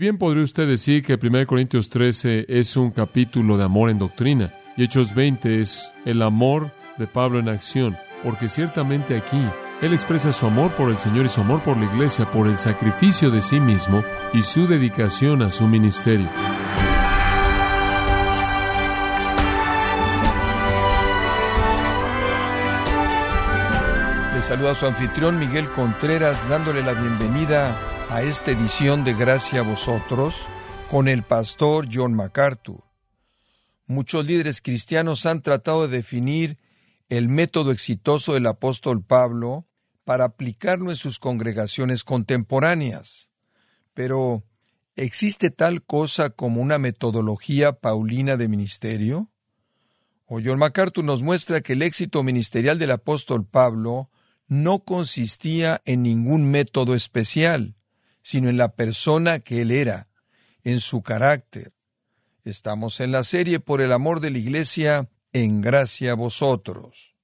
Bien podría usted decir que 1 Corintios 13 es un capítulo de amor en doctrina y Hechos 20 es el amor de Pablo en acción, porque ciertamente aquí él expresa su amor por el Señor y su amor por la iglesia, por el sacrificio de sí mismo y su dedicación a su ministerio. Le saluda a su anfitrión Miguel Contreras dándole la bienvenida a esta edición de Gracia a vosotros con el pastor John MacArthur. Muchos líderes cristianos han tratado de definir el método exitoso del apóstol Pablo para aplicarlo en sus congregaciones contemporáneas. Pero, ¿existe tal cosa como una metodología paulina de ministerio? O John MacArthur nos muestra que el éxito ministerial del apóstol Pablo no consistía en ningún método especial, sino en la persona que Él era, en su carácter. Estamos en la serie Por el amor de la Iglesia, en gracia a vosotros.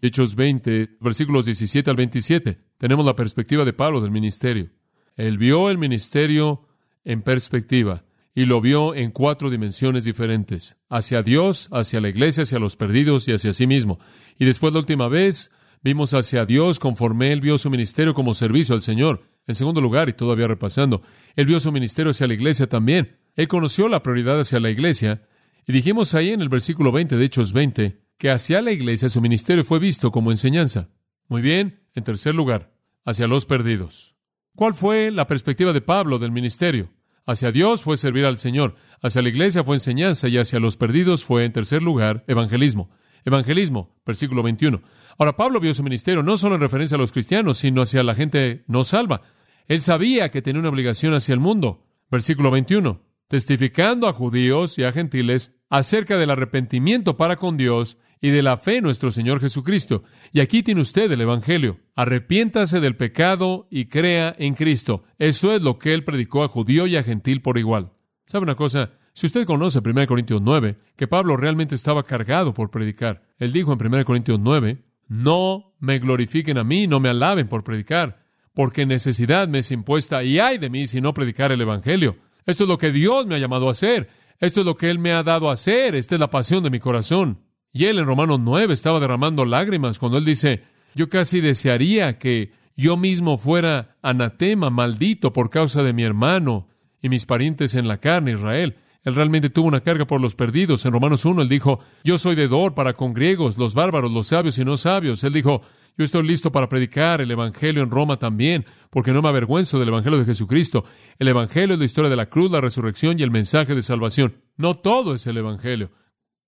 Hechos 20, versículos 17 al 27. Tenemos la perspectiva de Pablo del ministerio. Él vio el ministerio en perspectiva y lo vio en cuatro dimensiones diferentes, hacia Dios, hacia la iglesia, hacia los perdidos y hacia sí mismo. Y después la última vez vimos hacia Dios conforme él vio su ministerio como servicio al Señor. En segundo lugar, y todavía repasando, él vio su ministerio hacia la iglesia también. Él conoció la prioridad hacia la iglesia. Y dijimos ahí en el versículo 20 de Hechos 20 que hacia la iglesia su ministerio fue visto como enseñanza. Muy bien, en tercer lugar, hacia los perdidos. ¿Cuál fue la perspectiva de Pablo del ministerio? Hacia Dios fue servir al Señor, hacia la iglesia fue enseñanza y hacia los perdidos fue, en tercer lugar, evangelismo. Evangelismo, versículo 21. Ahora, Pablo vio su ministerio no solo en referencia a los cristianos, sino hacia la gente no salva. Él sabía que tenía una obligación hacia el mundo. Versículo 21. Testificando a judíos y a gentiles acerca del arrepentimiento para con Dios y de la fe en nuestro Señor Jesucristo. Y aquí tiene usted el Evangelio. Arrepiéntase del pecado y crea en Cristo. Eso es lo que él predicó a judío y a gentil por igual. ¿Sabe una cosa? Si usted conoce 1 Corintios 9, que Pablo realmente estaba cargado por predicar. Él dijo en 1 Corintios 9, no me glorifiquen a mí, no me alaben por predicar, porque necesidad me es impuesta y hay de mí si no predicar el Evangelio. Esto es lo que Dios me ha llamado a hacer. Esto es lo que Él me ha dado a hacer. Esta es la pasión de mi corazón. Y Él en Romanos 9 estaba derramando lágrimas cuando Él dice, yo casi desearía que yo mismo fuera anatema, maldito por causa de mi hermano y mis parientes en la carne, Israel. Él realmente tuvo una carga por los perdidos. En Romanos 1 él dijo, yo soy deudor para con griegos, los bárbaros, los sabios y no sabios. Él dijo, yo estoy listo para predicar el Evangelio en Roma también, porque no me avergüenzo del Evangelio de Jesucristo. El Evangelio es la historia de la cruz, la resurrección y el mensaje de salvación. No todo es el Evangelio.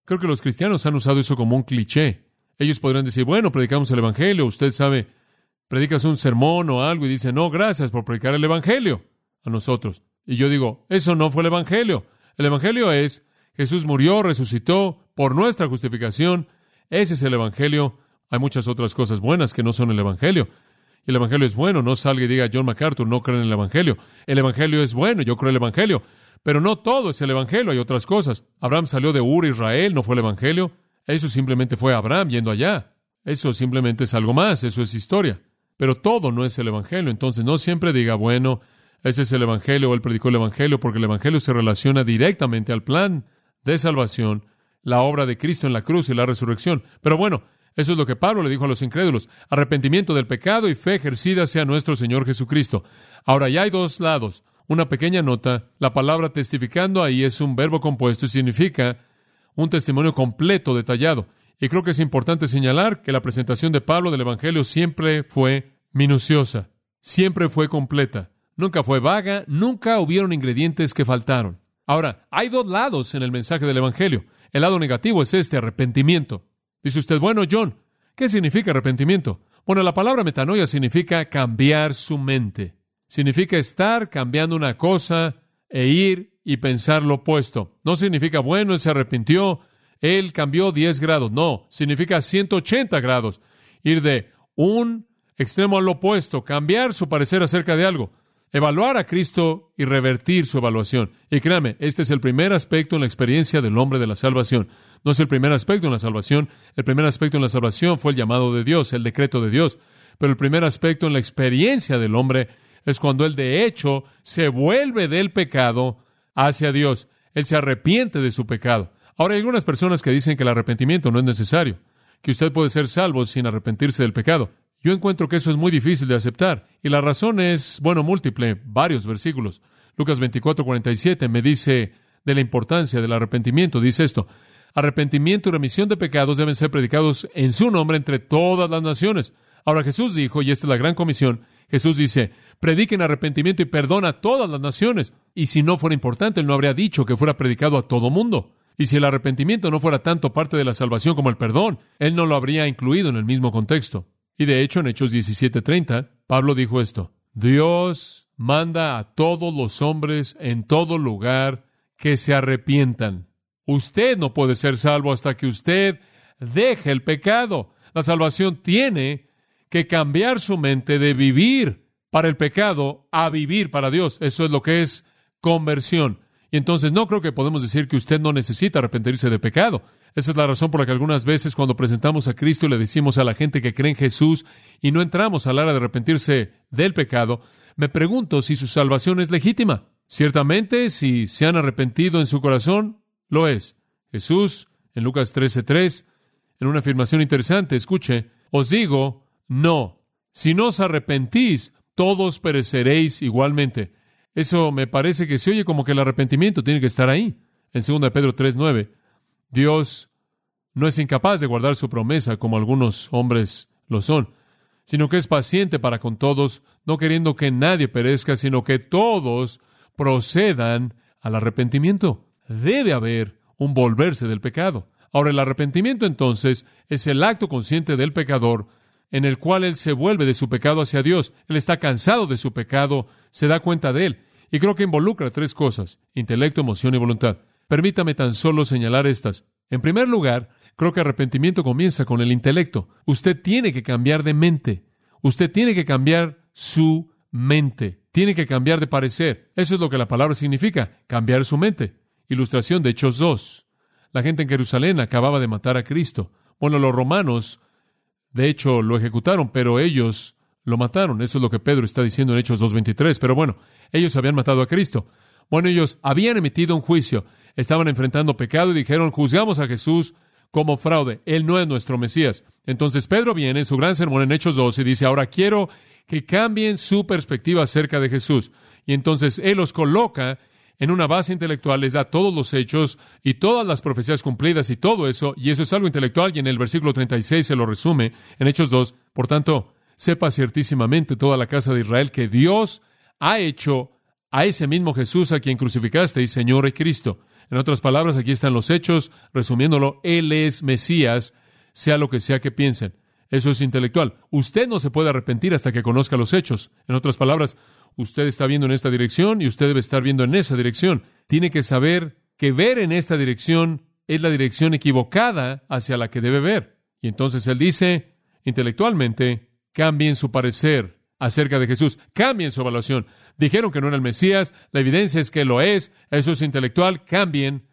Creo que los cristianos han usado eso como un cliché. Ellos podrán decir, bueno, predicamos el Evangelio, usted sabe, predicas un sermón o algo y dice, no, gracias por predicar el Evangelio a nosotros. Y yo digo, eso no fue el Evangelio. El Evangelio es Jesús murió, resucitó por nuestra justificación. Ese es el Evangelio. Hay muchas otras cosas buenas que no son el Evangelio. El Evangelio es bueno. No salga y diga John MacArthur, no creen en el Evangelio. El Evangelio es bueno, yo creo en el Evangelio. Pero no todo es el Evangelio, hay otras cosas. Abraham salió de Ur, Israel, no fue el Evangelio. Eso simplemente fue Abraham yendo allá. Eso simplemente es algo más, eso es historia. Pero todo no es el Evangelio. Entonces no siempre diga, bueno, ese es el Evangelio, o él predicó el Evangelio, porque el Evangelio se relaciona directamente al plan de salvación, la obra de Cristo en la cruz y la resurrección. Pero bueno, eso es lo que Pablo le dijo a los incrédulos. Arrepentimiento del pecado y fe ejercida sea nuestro Señor Jesucristo. Ahora ya hay dos lados. Una pequeña nota. La palabra testificando ahí es un verbo compuesto y significa un testimonio completo, detallado. Y creo que es importante señalar que la presentación de Pablo del Evangelio siempre fue minuciosa, siempre fue completa nunca fue vaga, nunca hubieron ingredientes que faltaron. Ahora, hay dos lados en el mensaje del Evangelio. El lado negativo es este arrepentimiento. Dice usted, bueno, John, ¿qué significa arrepentimiento? Bueno, la palabra metanoia significa cambiar su mente. Significa estar cambiando una cosa e ir y pensar lo opuesto. No significa, bueno, él se arrepintió, él cambió 10 grados. No, significa 180 grados. Ir de un extremo al opuesto, cambiar su parecer acerca de algo evaluar a Cristo y revertir su evaluación. Y créame, este es el primer aspecto en la experiencia del hombre de la salvación. No es el primer aspecto en la salvación. El primer aspecto en la salvación fue el llamado de Dios, el decreto de Dios. Pero el primer aspecto en la experiencia del hombre es cuando él de hecho se vuelve del pecado hacia Dios. Él se arrepiente de su pecado. Ahora hay algunas personas que dicen que el arrepentimiento no es necesario, que usted puede ser salvo sin arrepentirse del pecado. Yo encuentro que eso es muy difícil de aceptar, y la razón es, bueno, múltiple, varios versículos. Lucas 24, 47 me dice de la importancia del arrepentimiento. Dice esto, arrepentimiento y remisión de pecados deben ser predicados en su nombre entre todas las naciones. Ahora Jesús dijo, y esta es la gran comisión, Jesús dice, prediquen arrepentimiento y perdona a todas las naciones. Y si no fuera importante, Él no habría dicho que fuera predicado a todo mundo. Y si el arrepentimiento no fuera tanto parte de la salvación como el perdón, Él no lo habría incluido en el mismo contexto. Y de hecho, en Hechos 17:30, Pablo dijo esto, Dios manda a todos los hombres en todo lugar que se arrepientan. Usted no puede ser salvo hasta que usted deje el pecado. La salvación tiene que cambiar su mente de vivir para el pecado a vivir para Dios. Eso es lo que es conversión. Y entonces no creo que podemos decir que usted no necesita arrepentirse de pecado. Esa es la razón por la que algunas veces cuando presentamos a Cristo y le decimos a la gente que cree en Jesús y no entramos a la hora de arrepentirse del pecado, me pregunto si su salvación es legítima. Ciertamente, si se han arrepentido en su corazón, lo es. Jesús, en Lucas 13:3, en una afirmación interesante, escuche, os digo, no. Si no os arrepentís, todos pereceréis igualmente. Eso me parece que se oye como que el arrepentimiento tiene que estar ahí. En 2 Pedro 3:9, Dios no es incapaz de guardar su promesa como algunos hombres lo son, sino que es paciente para con todos, no queriendo que nadie perezca, sino que todos procedan al arrepentimiento. Debe haber un volverse del pecado. Ahora, el arrepentimiento entonces es el acto consciente del pecador en el cual él se vuelve de su pecado hacia Dios. Él está cansado de su pecado, se da cuenta de él. Y creo que involucra tres cosas, intelecto, emoción y voluntad. Permítame tan solo señalar estas. En primer lugar, creo que arrepentimiento comienza con el intelecto. Usted tiene que cambiar de mente. Usted tiene que cambiar su mente. Tiene que cambiar de parecer. Eso es lo que la palabra significa, cambiar su mente. Ilustración de Hechos 2. La gente en Jerusalén acababa de matar a Cristo. Bueno, los romanos, de hecho, lo ejecutaron, pero ellos lo mataron. Eso es lo que Pedro está diciendo en Hechos 2.23. Pero bueno, ellos habían matado a Cristo. Bueno, ellos habían emitido un juicio. Estaban enfrentando pecado y dijeron, juzgamos a Jesús como fraude. Él no es nuestro Mesías. Entonces Pedro viene en su gran sermón en Hechos 2 y dice, ahora quiero que cambien su perspectiva acerca de Jesús. Y entonces Él los coloca en una base intelectual, les da todos los hechos y todas las profecías cumplidas y todo eso, y eso es algo intelectual, y en el versículo 36 se lo resume en Hechos 2. Por tanto, sepa ciertísimamente toda la casa de Israel que Dios ha hecho a ese mismo Jesús a quien crucificaste y Señor y Cristo. En otras palabras, aquí están los hechos, resumiéndolo, Él es Mesías, sea lo que sea que piensen. Eso es intelectual. Usted no se puede arrepentir hasta que conozca los hechos. En otras palabras, usted está viendo en esta dirección y usted debe estar viendo en esa dirección. Tiene que saber que ver en esta dirección es la dirección equivocada hacia la que debe ver. Y entonces él dice, intelectualmente, cambien su parecer acerca de Jesús, cambien su evaluación. Dijeron que no era el Mesías, la evidencia es que lo es, eso es intelectual, cambien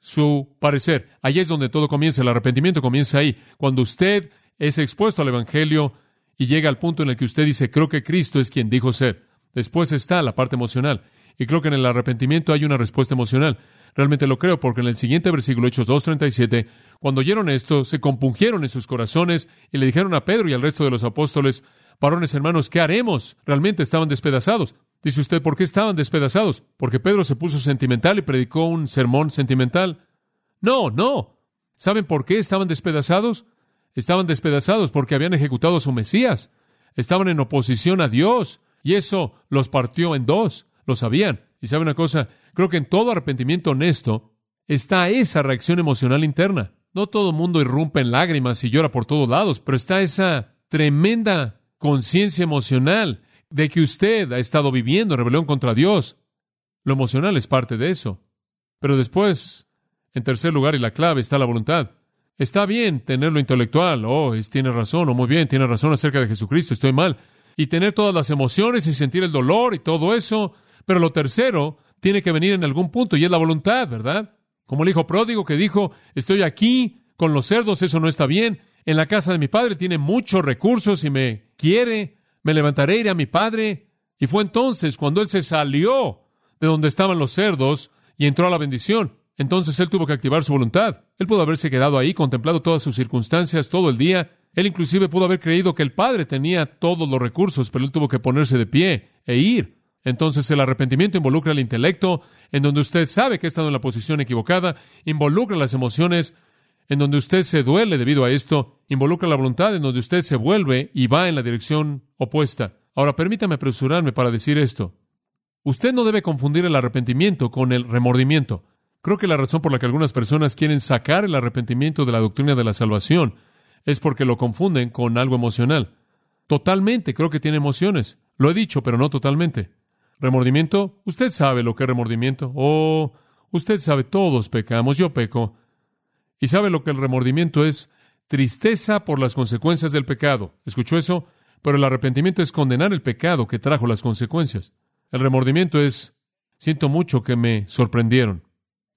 su parecer. Ahí es donde todo comienza, el arrepentimiento comienza ahí. Cuando usted es expuesto al Evangelio y llega al punto en el que usted dice, creo que Cristo es quien dijo ser. Después está la parte emocional. Y creo que en el arrepentimiento hay una respuesta emocional. Realmente lo creo porque en el siguiente versículo, Hechos 2.37, cuando oyeron esto, se compungieron en sus corazones y le dijeron a Pedro y al resto de los apóstoles, varones hermanos, ¿qué haremos? Realmente estaban despedazados. Dice usted, ¿por qué estaban despedazados? ¿Porque Pedro se puso sentimental y predicó un sermón sentimental? No, no. ¿Saben por qué estaban despedazados? Estaban despedazados porque habían ejecutado a su Mesías. Estaban en oposición a Dios. Y eso los partió en dos. Lo sabían. Y sabe una cosa, creo que en todo arrepentimiento honesto está esa reacción emocional interna. No todo mundo irrumpe en lágrimas y llora por todos lados, pero está esa tremenda conciencia emocional de que usted ha estado viviendo rebelión contra Dios. Lo emocional es parte de eso. Pero después, en tercer lugar, y la clave está la voluntad. Está bien tener lo intelectual, oh, tiene razón, o muy bien, tiene razón acerca de Jesucristo, estoy mal. Y tener todas las emociones y sentir el dolor y todo eso. Pero lo tercero tiene que venir en algún punto y es la voluntad, ¿verdad? Como el hijo pródigo que dijo, estoy aquí con los cerdos, eso no está bien. En la casa de mi padre tiene muchos recursos y me quiere. Me levantaré, iré a mi padre Y fue entonces cuando él se salió de donde estaban los cerdos y entró a la bendición. Entonces él tuvo que activar su voluntad. Él pudo haberse quedado ahí, contemplado todas sus circunstancias todo el día. Él inclusive pudo haber creído que el Padre tenía todos los recursos, pero él tuvo que ponerse de pie e ir. Entonces el arrepentimiento involucra el intelecto, en donde usted sabe que ha estado en la posición equivocada, involucra las emociones, en donde usted se duele debido a esto, involucra la voluntad, en donde usted se vuelve y va en la dirección opuesta. Ahora permítame apresurarme para decir esto. Usted no debe confundir el arrepentimiento con el remordimiento. Creo que la razón por la que algunas personas quieren sacar el arrepentimiento de la doctrina de la salvación es porque lo confunden con algo emocional. Totalmente, creo que tiene emociones. Lo he dicho, pero no totalmente. Remordimiento, usted sabe lo que es remordimiento. Oh, usted sabe, todos pecamos, yo peco. Y sabe lo que el remordimiento es tristeza por las consecuencias del pecado. ¿Escuchó eso? Pero el arrepentimiento es condenar el pecado que trajo las consecuencias. El remordimiento es siento mucho que me sorprendieron.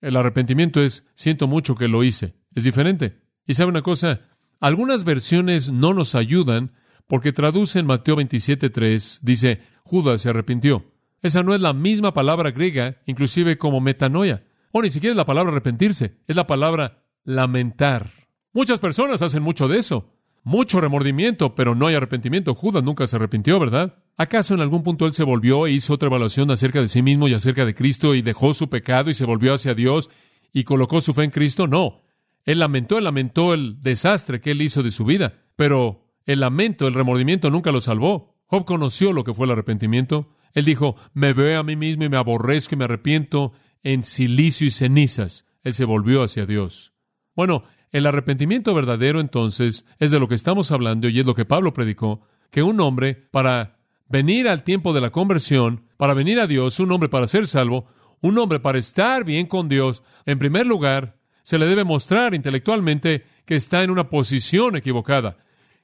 El arrepentimiento es siento mucho que lo hice. Es diferente. Y sabe una cosa, algunas versiones no nos ayudan porque traducen Mateo 27.3, dice, Judas se arrepintió. Esa no es la misma palabra griega, inclusive como metanoia. O ni siquiera es la palabra arrepentirse, es la palabra lamentar. Muchas personas hacen mucho de eso. Mucho remordimiento, pero no hay arrepentimiento. Judas nunca se arrepintió, ¿verdad? ¿Acaso en algún punto él se volvió e hizo otra evaluación acerca de sí mismo y acerca de Cristo y dejó su pecado y se volvió hacia Dios y colocó su fe en Cristo? No. Él lamentó, él lamentó el desastre que él hizo de su vida, pero el lamento, el remordimiento nunca lo salvó. Job conoció lo que fue el arrepentimiento. Él dijo, me veo a mí mismo y me aborrezco y me arrepiento en silicio y cenizas. Él se volvió hacia Dios. Bueno, el arrepentimiento verdadero entonces es de lo que estamos hablando y es lo que Pablo predicó, que un hombre para venir al tiempo de la conversión, para venir a Dios, un hombre para ser salvo, un hombre para estar bien con Dios, en primer lugar, se le debe mostrar intelectualmente que está en una posición equivocada,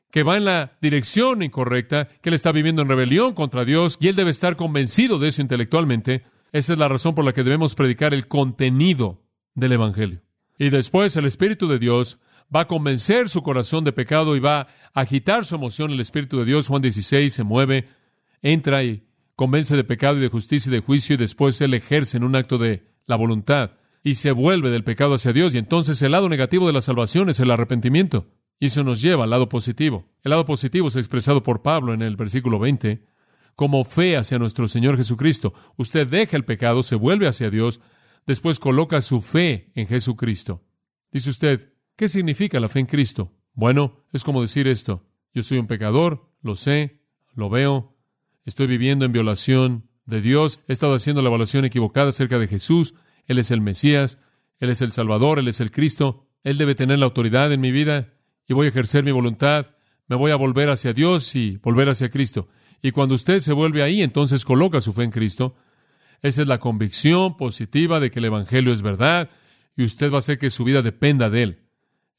que va en la dirección incorrecta, que él está viviendo en rebelión contra Dios y él debe estar convencido de eso intelectualmente. Esa es la razón por la que debemos predicar el contenido del Evangelio. Y después el Espíritu de Dios va a convencer su corazón de pecado y va a agitar su emoción. El Espíritu de Dios, Juan 16, se mueve, entra y convence de pecado y de justicia y de juicio y después él ejerce en un acto de la voluntad y se vuelve del pecado hacia Dios. Y entonces el lado negativo de la salvación es el arrepentimiento. Y eso nos lleva al lado positivo. El lado positivo es expresado por Pablo en el versículo 20 como fe hacia nuestro Señor Jesucristo. Usted deja el pecado, se vuelve hacia Dios, Después coloca su fe en Jesucristo. Dice usted, ¿qué significa la fe en Cristo? Bueno, es como decir esto. Yo soy un pecador, lo sé, lo veo, estoy viviendo en violación de Dios, he estado haciendo la evaluación equivocada acerca de Jesús, Él es el Mesías, Él es el Salvador, Él es el Cristo, Él debe tener la autoridad en mi vida y voy a ejercer mi voluntad, me voy a volver hacia Dios y volver hacia Cristo. Y cuando usted se vuelve ahí, entonces coloca su fe en Cristo, esa es la convicción positiva de que el Evangelio es verdad y usted va a hacer que su vida dependa de Él.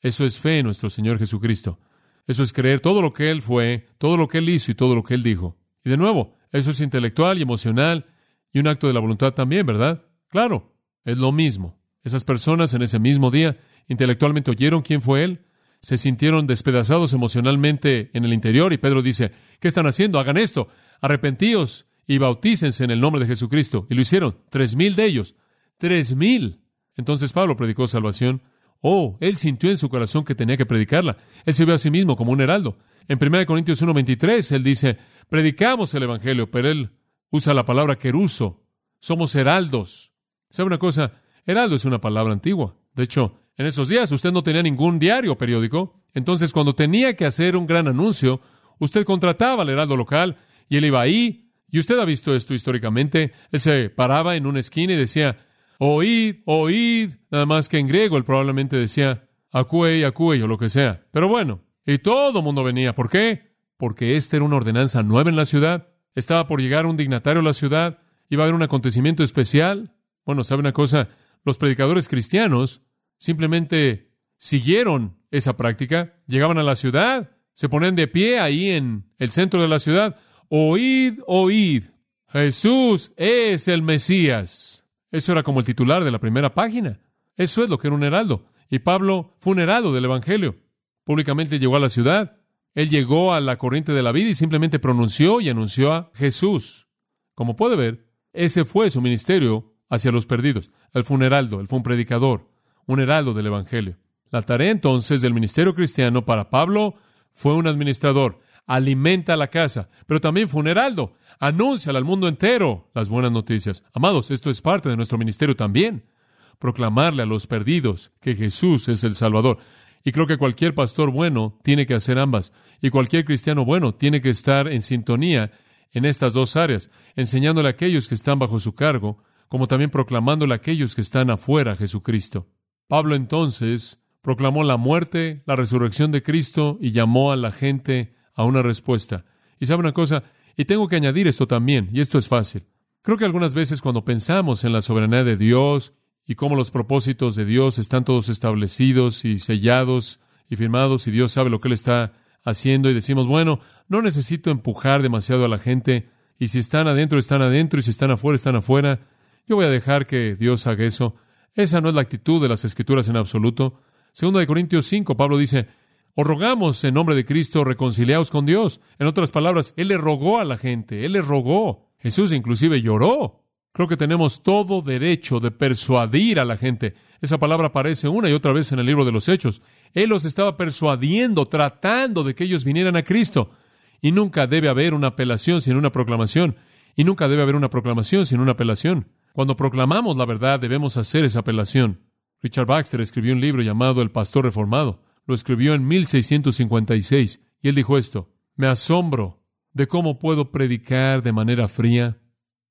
Eso es fe en nuestro Señor Jesucristo. Eso es creer todo lo que Él fue, todo lo que Él hizo y todo lo que Él dijo. Y de nuevo, eso es intelectual y emocional y un acto de la voluntad también, ¿verdad? Claro, es lo mismo. Esas personas en ese mismo día intelectualmente oyeron quién fue Él, se sintieron despedazados emocionalmente en el interior y Pedro dice, ¿qué están haciendo? Hagan esto, arrepentíos y bautícense en el nombre de Jesucristo. Y lo hicieron, tres mil de ellos. Tres mil. Entonces Pablo predicó salvación. Oh, él sintió en su corazón que tenía que predicarla. Él se vio a sí mismo como un heraldo. En 1 Corintios 1.23, él dice, predicamos el Evangelio, pero él usa la palabra queruso. Somos heraldos. ¿Sabe una cosa? Heraldo es una palabra antigua. De hecho, en esos días usted no tenía ningún diario o periódico. Entonces, cuando tenía que hacer un gran anuncio, usted contrataba al heraldo local y él iba ahí y usted ha visto esto históricamente. Él se paraba en una esquina y decía, oíd, oíd, nada más que en griego él probablemente decía, acue, acue o lo que sea. Pero bueno, y todo el mundo venía. ¿Por qué? Porque esta era una ordenanza nueva en la ciudad. Estaba por llegar un dignatario a la ciudad. Iba a haber un acontecimiento especial. Bueno, ¿sabe una cosa? Los predicadores cristianos simplemente siguieron esa práctica. Llegaban a la ciudad, se ponían de pie ahí en el centro de la ciudad. Oíd, oíd, Jesús es el Mesías. Eso era como el titular de la primera página. Eso es lo que era un heraldo. Y Pablo fue un heraldo del Evangelio. Públicamente llegó a la ciudad. Él llegó a la corriente de la vida y simplemente pronunció y anunció a Jesús. Como puede ver, ese fue su ministerio hacia los perdidos. El fue un heraldo, él fue un predicador, un heraldo del Evangelio. La tarea entonces del ministerio cristiano para Pablo fue un administrador, alimenta la casa, pero también fue un heraldo, anuncia al mundo entero las buenas noticias. Amados, esto es parte de nuestro ministerio también, proclamarle a los perdidos que Jesús es el Salvador. Y creo que cualquier pastor bueno tiene que hacer ambas, y cualquier cristiano bueno tiene que estar en sintonía en estas dos áreas, enseñándole a aquellos que están bajo su cargo, como también proclamándole a aquellos que están afuera a Jesucristo. Pablo entonces proclamó la muerte, la resurrección de Cristo y llamó a la gente a una respuesta. Y sabe una cosa, y tengo que añadir esto también, y esto es fácil. Creo que algunas veces cuando pensamos en la soberanía de Dios y cómo los propósitos de Dios están todos establecidos y sellados y firmados y Dios sabe lo que Él está haciendo y decimos, bueno, no necesito empujar demasiado a la gente y si están adentro, están adentro y si están afuera, están afuera. Yo voy a dejar que Dios haga eso. Esa no es la actitud de las Escrituras en absoluto. Segundo de Corintios 5, Pablo dice, os rogamos en nombre de Cristo, reconciliaos con Dios. En otras palabras, Él le rogó a la gente, Él le rogó. Jesús inclusive lloró. Creo que tenemos todo derecho de persuadir a la gente. Esa palabra aparece una y otra vez en el libro de los Hechos. Él los estaba persuadiendo, tratando de que ellos vinieran a Cristo. Y nunca debe haber una apelación sin una proclamación. Y nunca debe haber una proclamación sin una apelación. Cuando proclamamos la verdad debemos hacer esa apelación. Richard Baxter escribió un libro llamado El Pastor Reformado. Lo escribió en 1656 y él dijo esto, me asombro de cómo puedo predicar de manera fría,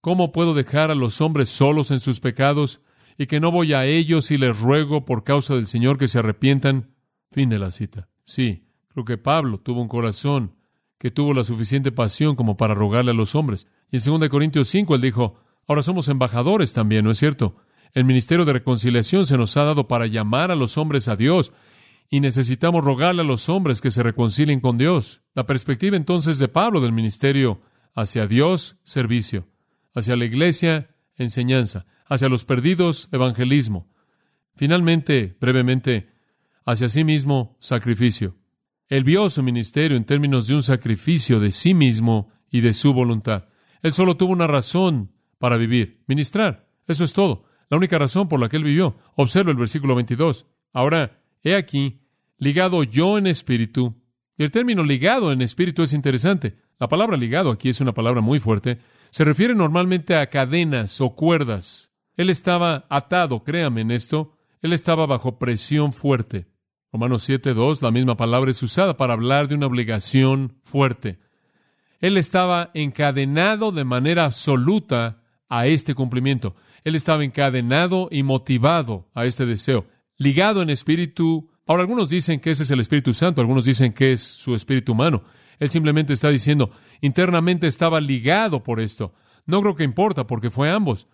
cómo puedo dejar a los hombres solos en sus pecados y que no voy a ellos y les ruego por causa del Señor que se arrepientan. Fin de la cita. Sí, creo que Pablo tuvo un corazón que tuvo la suficiente pasión como para rogarle a los hombres. Y en 2 Corintios 5 él dijo, ahora somos embajadores también, ¿no es cierto? El ministerio de reconciliación se nos ha dado para llamar a los hombres a Dios y necesitamos rogarle a los hombres que se reconcilien con Dios. La perspectiva entonces de Pablo del ministerio hacia Dios, servicio, hacia la iglesia, enseñanza, hacia los perdidos, evangelismo. Finalmente, brevemente, hacia sí mismo, sacrificio. Él vio su ministerio en términos de un sacrificio de sí mismo y de su voluntad. Él solo tuvo una razón para vivir, ministrar. Eso es todo. La única razón por la que él vivió. Observa el versículo 22. Ahora, he aquí, ligado yo en espíritu. Y el término ligado en espíritu es interesante. La palabra ligado aquí es una palabra muy fuerte. Se refiere normalmente a cadenas o cuerdas. Él estaba atado, créame en esto. Él estaba bajo presión fuerte. Romanos 7.2, la misma palabra es usada para hablar de una obligación fuerte. Él estaba encadenado de manera absoluta a este cumplimiento. Él estaba encadenado y motivado a este deseo, ligado en espíritu Ahora, algunos dicen que ese es el Espíritu Santo, algunos dicen que es su espíritu humano. Él simplemente está diciendo, internamente estaba ligado por esto. No creo que importa, porque fue ambos.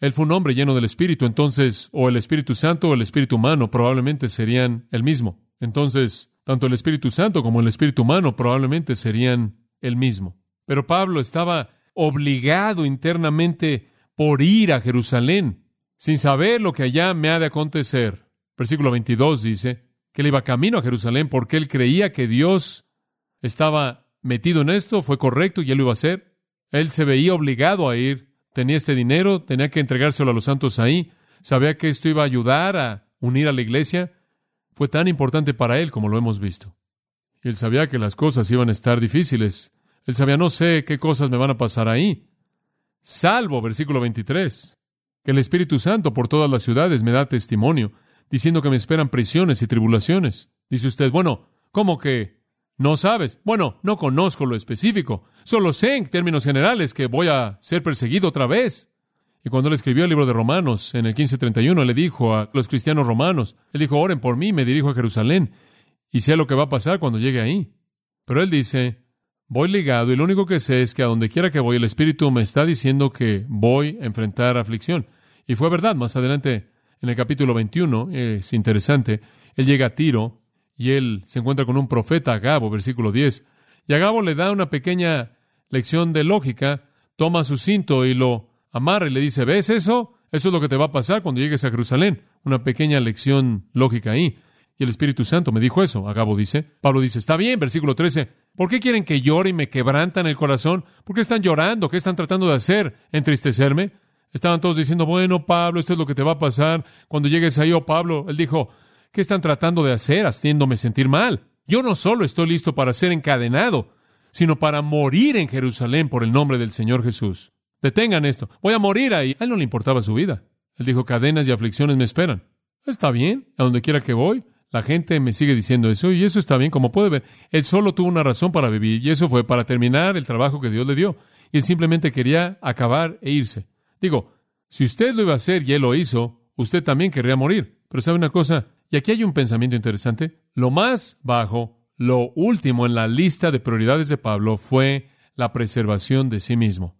Él fue un hombre lleno del Espíritu, entonces, o el Espíritu Santo o el Espíritu humano probablemente serían el mismo. Entonces, tanto el Espíritu Santo como el Espíritu humano probablemente serían el mismo. Pero Pablo estaba obligado internamente por ir a Jerusalén, sin saber lo que allá me ha de acontecer. Versículo 22 dice, que él iba camino a Jerusalén porque él creía que Dios estaba metido en esto, fue correcto y él lo iba a hacer. Él se veía obligado a ir, tenía este dinero, tenía que entregárselo a los santos ahí, sabía que esto iba a ayudar a unir a la iglesia. Fue tan importante para él como lo hemos visto. él sabía que las cosas iban a estar difíciles. Él sabía, no sé qué cosas me van a pasar ahí. Salvo, versículo 23, que el Espíritu Santo por todas las ciudades me da testimonio diciendo que me esperan prisiones y tribulaciones. Dice usted, bueno, ¿cómo que no sabes? Bueno, no conozco lo específico. Solo sé en términos generales que voy a ser perseguido otra vez. Y cuando él escribió el libro de Romanos en el 1531, le dijo a los cristianos romanos, él dijo, oren por mí, me dirijo a Jerusalén y sé lo que va a pasar cuando llegue ahí. Pero él dice, voy ligado y lo único que sé es que a donde quiera que voy el Espíritu me está diciendo que voy a enfrentar aflicción. Y fue verdad, más adelante en el capítulo 21, es interesante, él llega a Tiro y él se encuentra con un profeta, Agabo, versículo 10. Y Agabo le da una pequeña lección de lógica, toma su cinto y lo amarra y le dice, ¿ves eso? Eso es lo que te va a pasar cuando llegues a Jerusalén. Una pequeña lección lógica ahí. Y el Espíritu Santo me dijo eso, Agabo dice. Pablo dice, está bien, versículo 13, ¿Por qué quieren que llore y me quebrantan el corazón? ¿Por qué están llorando? ¿Qué están tratando de hacer? ¿Entristecerme? Estaban todos diciendo, bueno, Pablo, esto es lo que te va a pasar cuando llegues ahí, oh Pablo. Él dijo, ¿qué están tratando de hacer haciéndome sentir mal? Yo no solo estoy listo para ser encadenado, sino para morir en Jerusalén por el nombre del Señor Jesús. Detengan esto. Voy a morir ahí. A él no le importaba su vida. Él dijo, cadenas y aflicciones me esperan. Está bien, a donde quiera que voy. La gente me sigue diciendo eso y eso está bien, como puede ver. Él solo tuvo una razón para vivir y eso fue para terminar el trabajo que Dios le dio. Y él simplemente quería acabar e irse. Digo, si usted lo iba a hacer y él lo hizo, usted también querría morir. Pero sabe una cosa, y aquí hay un pensamiento interesante. Lo más bajo, lo último en la lista de prioridades de Pablo fue la preservación de sí mismo.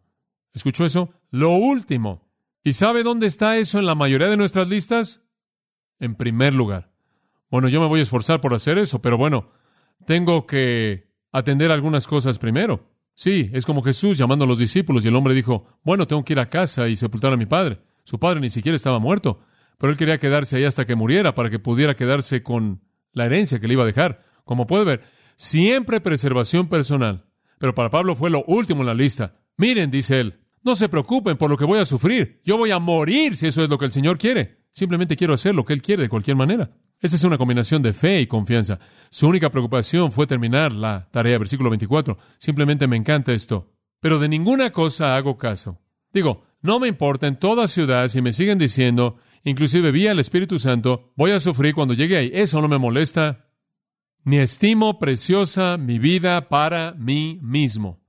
¿Escuchó eso? Lo último. ¿Y sabe dónde está eso en la mayoría de nuestras listas? En primer lugar. Bueno, yo me voy a esforzar por hacer eso, pero bueno, tengo que atender algunas cosas primero. Sí, es como Jesús llamando a los discípulos y el hombre dijo, bueno, tengo que ir a casa y sepultar a mi padre. Su padre ni siquiera estaba muerto, pero él quería quedarse ahí hasta que muriera para que pudiera quedarse con la herencia que le iba a dejar. Como puede ver, siempre preservación personal. Pero para Pablo fue lo último en la lista. Miren, dice él, no se preocupen por lo que voy a sufrir. Yo voy a morir si eso es lo que el Señor quiere. Simplemente quiero hacer lo que Él quiere de cualquier manera. Esa es una combinación de fe y confianza. Su única preocupación fue terminar la tarea, versículo 24. Simplemente me encanta esto. Pero de ninguna cosa hago caso. Digo, no me importa en toda ciudad si me siguen diciendo, inclusive vía el Espíritu Santo, voy a sufrir cuando llegue ahí. Eso no me molesta. Ni estimo preciosa mi vida para mí mismo.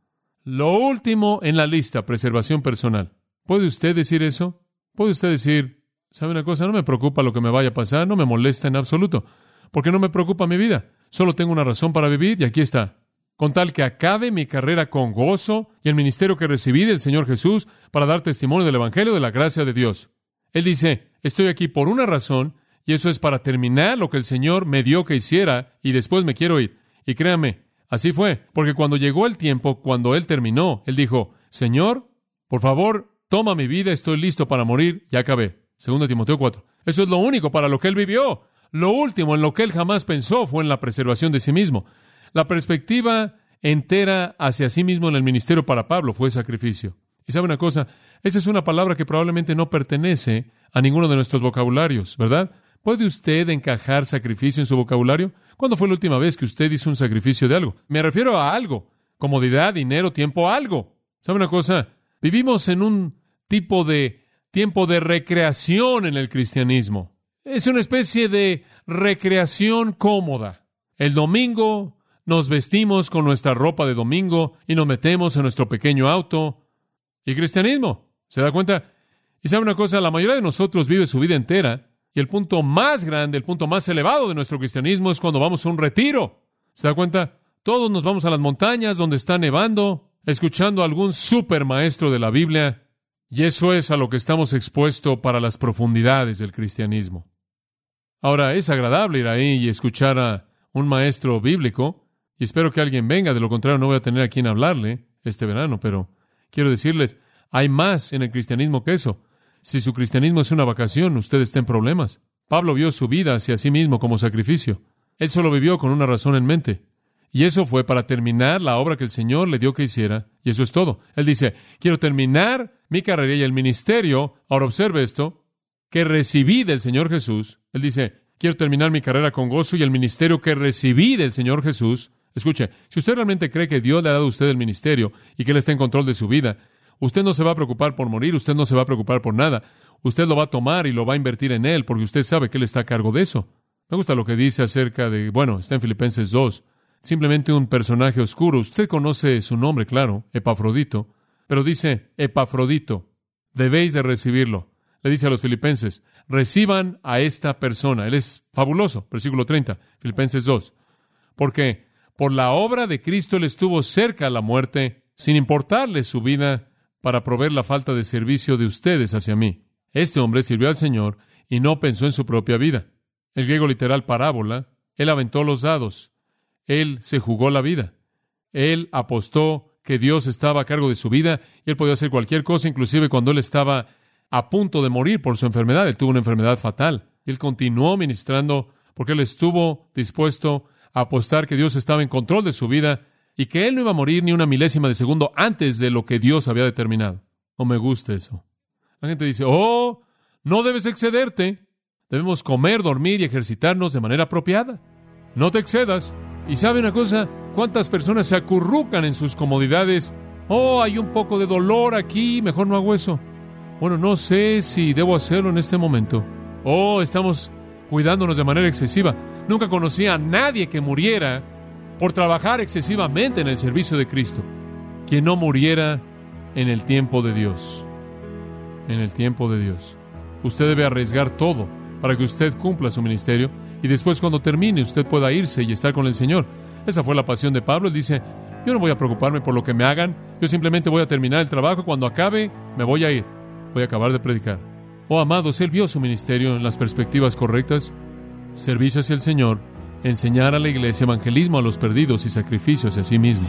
Lo último en la lista, preservación personal. ¿Puede usted decir eso? ¿Puede usted decir, ¿Sabe una cosa? No me preocupa lo que me vaya a pasar, no me molesta en absoluto, porque no me preocupa mi vida. Solo tengo una razón para vivir y aquí está. Con tal que acabe mi carrera con gozo y el ministerio que recibí del Señor Jesús para dar testimonio del Evangelio de la gracia de Dios. Él dice, estoy aquí por una razón y eso es para terminar lo que el Señor me dio que hiciera y después me quiero ir. Y créame, así fue, porque cuando llegó el tiempo, cuando Él terminó, Él dijo, Señor, por favor, toma mi vida, estoy listo para morir, y acabé. Segundo Timoteo 4. Eso es lo único para lo que él vivió. Lo último en lo que él jamás pensó fue en la preservación de sí mismo. La perspectiva entera hacia sí mismo en el ministerio para Pablo fue sacrificio. Y sabe una cosa, esa es una palabra que probablemente no pertenece a ninguno de nuestros vocabularios, ¿verdad? ¿Puede usted encajar sacrificio en su vocabulario? ¿Cuándo fue la última vez que usted hizo un sacrificio de algo? Me refiero a algo. Comodidad, dinero, tiempo, algo. ¿Sabe una cosa? Vivimos en un tipo de tiempo de recreación en el cristianismo. Es una especie de recreación cómoda. El domingo nos vestimos con nuestra ropa de domingo y nos metemos en nuestro pequeño auto. Y cristianismo, ¿se da cuenta? Y sabe una cosa, la mayoría de nosotros vive su vida entera y el punto más grande, el punto más elevado de nuestro cristianismo es cuando vamos a un retiro. ¿Se da cuenta? Todos nos vamos a las montañas donde está nevando, escuchando a algún super maestro de la Biblia y eso es a lo que estamos expuestos para las profundidades del cristianismo. Ahora, es agradable ir ahí y escuchar a un maestro bíblico, y espero que alguien venga, de lo contrario no voy a tener a quien hablarle este verano, pero quiero decirles, hay más en el cristianismo que eso. Si su cristianismo es una vacación, usted está problemas. Pablo vio su vida hacia sí mismo como sacrificio. Él solo vivió con una razón en mente. Y eso fue para terminar la obra que el Señor le dio que hiciera. Y eso es todo. Él dice, quiero terminar mi carrera y el ministerio. Ahora observe esto, que recibí del Señor Jesús. Él dice, quiero terminar mi carrera con gozo y el ministerio que recibí del Señor Jesús. Escuche, si usted realmente cree que Dios le ha dado a usted el ministerio y que Él está en control de su vida, usted no se va a preocupar por morir, usted no se va a preocupar por nada. Usted lo va a tomar y lo va a invertir en Él porque usted sabe que Él está a cargo de eso. Me gusta lo que dice acerca de, bueno, está en Filipenses 2 simplemente un personaje oscuro. Usted conoce su nombre, claro, Epafrodito, pero dice Epafrodito, debéis de recibirlo. Le dice a los filipenses, reciban a esta persona. Él es fabuloso, versículo 30, Filipenses 2. Porque por la obra de Cristo él estuvo cerca a la muerte, sin importarle su vida, para proveer la falta de servicio de ustedes hacia mí. Este hombre sirvió al Señor y no pensó en su propia vida. El griego literal parábola, él aventó los dados él se jugó la vida. Él apostó que Dios estaba a cargo de su vida y él podía hacer cualquier cosa, inclusive cuando él estaba a punto de morir por su enfermedad. Él tuvo una enfermedad fatal. Él continuó ministrando porque él estuvo dispuesto a apostar que Dios estaba en control de su vida y que él no iba a morir ni una milésima de segundo antes de lo que Dios había determinado. No me gusta eso. La gente dice, oh, no debes excederte. Debemos comer, dormir y ejercitarnos de manera apropiada. No te excedas. Y sabe una cosa, cuántas personas se acurrucan en sus comodidades. Oh, hay un poco de dolor aquí, mejor no hago eso. Bueno, no sé si debo hacerlo en este momento. Oh, estamos cuidándonos de manera excesiva. Nunca conocí a nadie que muriera por trabajar excesivamente en el servicio de Cristo. Quien no muriera en el tiempo de Dios. En el tiempo de Dios. Usted debe arriesgar todo para que usted cumpla su ministerio y después cuando termine usted pueda irse y estar con el Señor. Esa fue la pasión de Pablo. Él dice, yo no voy a preocuparme por lo que me hagan, yo simplemente voy a terminar el trabajo, cuando acabe me voy a ir, voy a acabar de predicar. Oh amados, él vio su ministerio en las perspectivas correctas, servicio hacia el Señor, enseñar a la iglesia, evangelismo a los perdidos y sacrificio hacia sí mismo.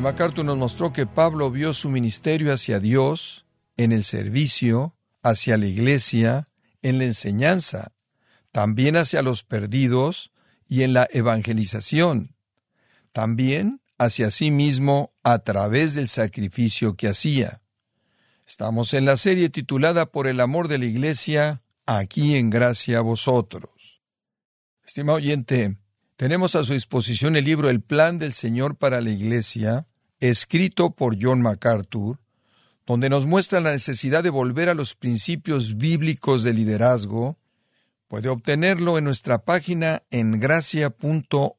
MacArthur nos mostró que Pablo vio su ministerio hacia Dios, en el servicio, hacia la iglesia, en la enseñanza, también hacia los perdidos y en la evangelización, también hacia sí mismo a través del sacrificio que hacía. Estamos en la serie titulada Por el amor de la iglesia, aquí en gracia a vosotros. Estimado oyente, tenemos a su disposición el libro El plan del Señor para la iglesia, escrito por John MacArthur, donde nos muestra la necesidad de volver a los principios bíblicos de liderazgo, puede obtenerlo en nuestra página en gracia.org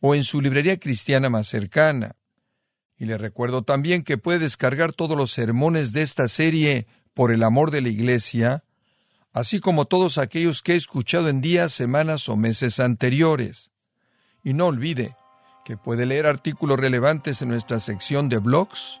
o en su librería cristiana más cercana. Y le recuerdo también que puede descargar todos los sermones de esta serie por el amor de la Iglesia, así como todos aquellos que he escuchado en días, semanas o meses anteriores. Y no olvide que puede leer artículos relevantes en nuestra sección de blogs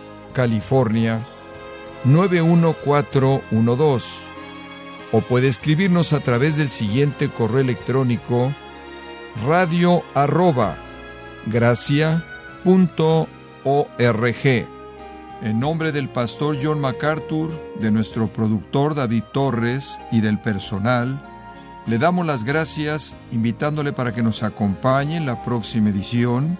California 91412. O puede escribirnos a través del siguiente correo electrónico radio arroba En nombre del pastor John MacArthur, de nuestro productor David Torres y del personal, le damos las gracias invitándole para que nos acompañe en la próxima edición